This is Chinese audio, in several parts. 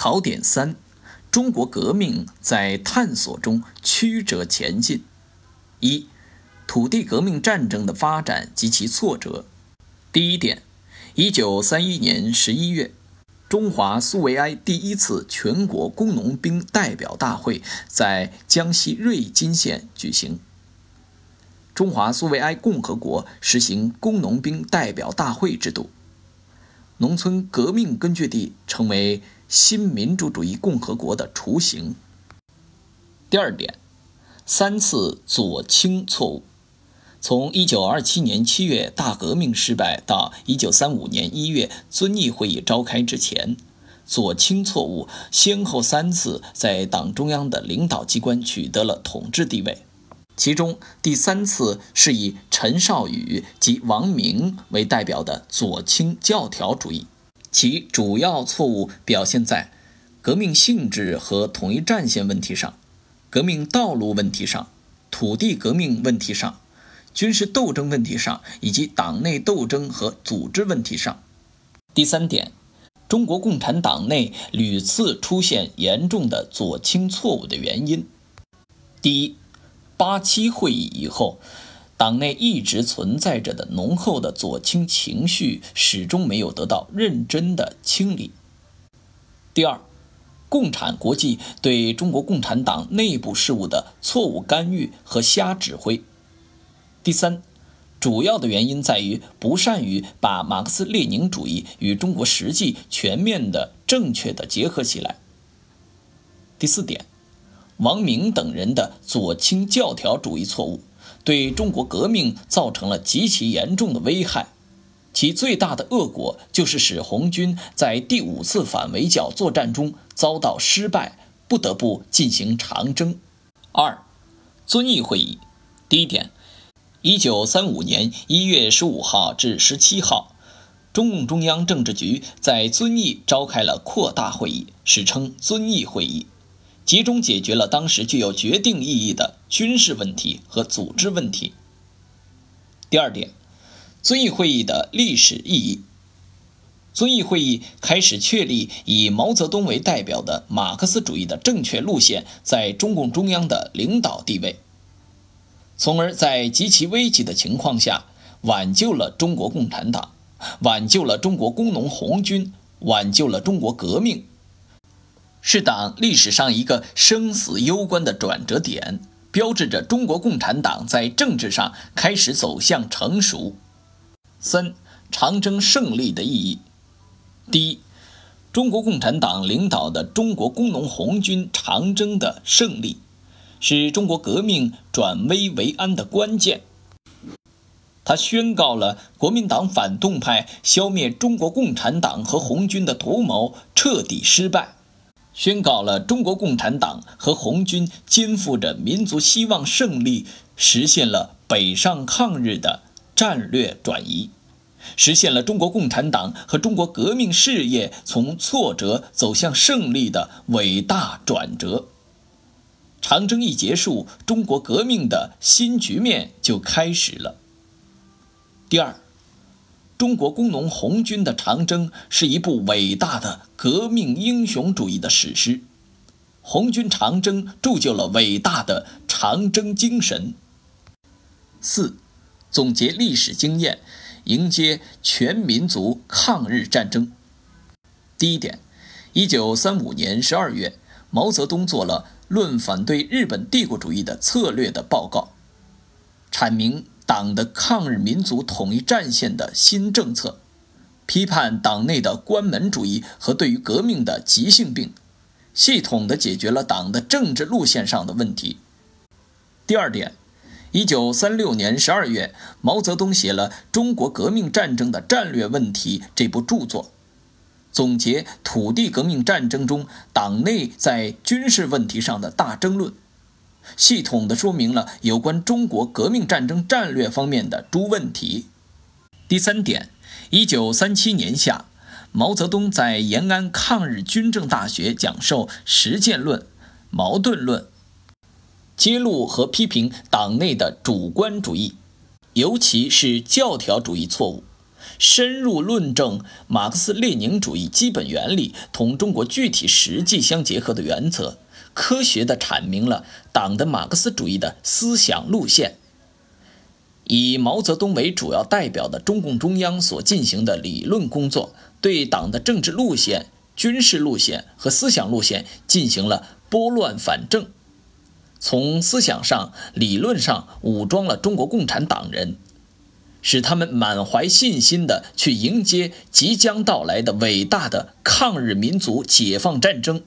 考点三：中国革命在探索中曲折前进。一、土地革命战争的发展及其挫折。第一点，一九三一年十一月，中华苏维埃第一次全国工农兵代表大会在江西瑞金县举行。中华苏维埃共和国实行工农兵代表大会制度，农村革命根据地成为新民主主义共和国的雏形。第二点，三次左倾错误。从1927年7月大革命失败到1935年1月遵义会议召开之前，左倾错误先后三次在党中央的领导机关取得了统治地位。其中第三次是以陈少宇及王明为代表的左倾教条主义，其主要错误表现在革命性质和统一战线问题上、革命道路问题上、土地革命问题上。军事斗争问题上，以及党内斗争和组织问题上。第三点，中国共产党内屡次出现严重的左倾错误的原因。第一，八七会议以后，党内一直存在着的浓厚的左倾情绪始终没有得到认真的清理。第二，共产国际对中国共产党内部事务的错误干预和瞎指挥。第三，主要的原因在于不善于把马克思列宁主义与中国实际全面的、正确的结合起来。第四点，王明等人的左倾教条主义错误，对中国革命造成了极其严重的危害，其最大的恶果就是使红军在第五次反围剿作战中遭到失败，不得不进行长征。二，遵义会议，第一点。一九三五年一月十五号至十七号，中共中央政治局在遵义召开了扩大会议，史称遵义会议，集中解决了当时具有决定意义的军事问题和组织问题。第二点，遵义会议的历史意义。遵义会议开始确立以毛泽东为代表的马克思主义的正确路线在中共中央的领导地位。从而在极其危急的情况下，挽救了中国共产党，挽救了中国工农红军，挽救了中国革命，是党历史上一个生死攸关的转折点，标志着中国共产党在政治上开始走向成熟。三、长征胜利的意义。第一，中国共产党领导的中国工农红军长征的胜利。是中国革命转危为安的关键。他宣告了国民党反动派消灭中国共产党和红军的图谋彻底失败，宣告了中国共产党和红军肩负着民族希望胜利，实现了北上抗日的战略转移，实现了中国共产党和中国革命事业从挫折走向胜利的伟大转折。长征一结束，中国革命的新局面就开始了。第二，中国工农红军的长征是一部伟大的革命英雄主义的史诗，红军长征铸就了伟大的长征精神。四，总结历史经验，迎接全民族抗日战争。第一点，一九三五年十二月，毛泽东做了。论反对日本帝国主义的策略的报告，阐明党的抗日民族统一战线的新政策，批判党内的关门主义和对于革命的急性病，系统的解决了党的政治路线上的问题。第二点，一九三六年十二月，毛泽东写了《中国革命战争的战略问题》这部著作。总结土地革命战争中党内在军事问题上的大争论，系统地说明了有关中国革命战争战略方面的诸问题。第三点，一九三七年夏，毛泽东在延安抗日军政大学讲授实践论、矛盾论，揭露和批评党内的主观主义，尤其是教条主义错误。深入论证马克思列宁主义基本原理同中国具体实际相结合的原则，科学地阐明了党的马克思主义的思想路线。以毛泽东为主要代表的中共中央所进行的理论工作，对党的政治路线、军事路线和思想路线进行了拨乱反正，从思想上、理论上武装了中国共产党人，使他们满怀信心地去迎接即将到来的伟大的抗日民族解放战争。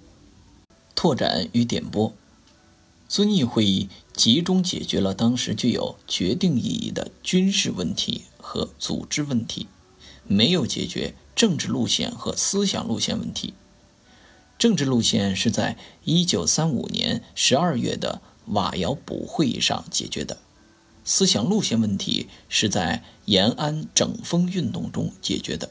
拓展与点拨。遵义会议集中解决了当时具有决定意义的军事问题和组织问题，没有解决政治路线和思想路线问题。政治路线是在1935年12月的瓦窑堡会议上解决的，思想路线问题是在延安整风运动中解决的。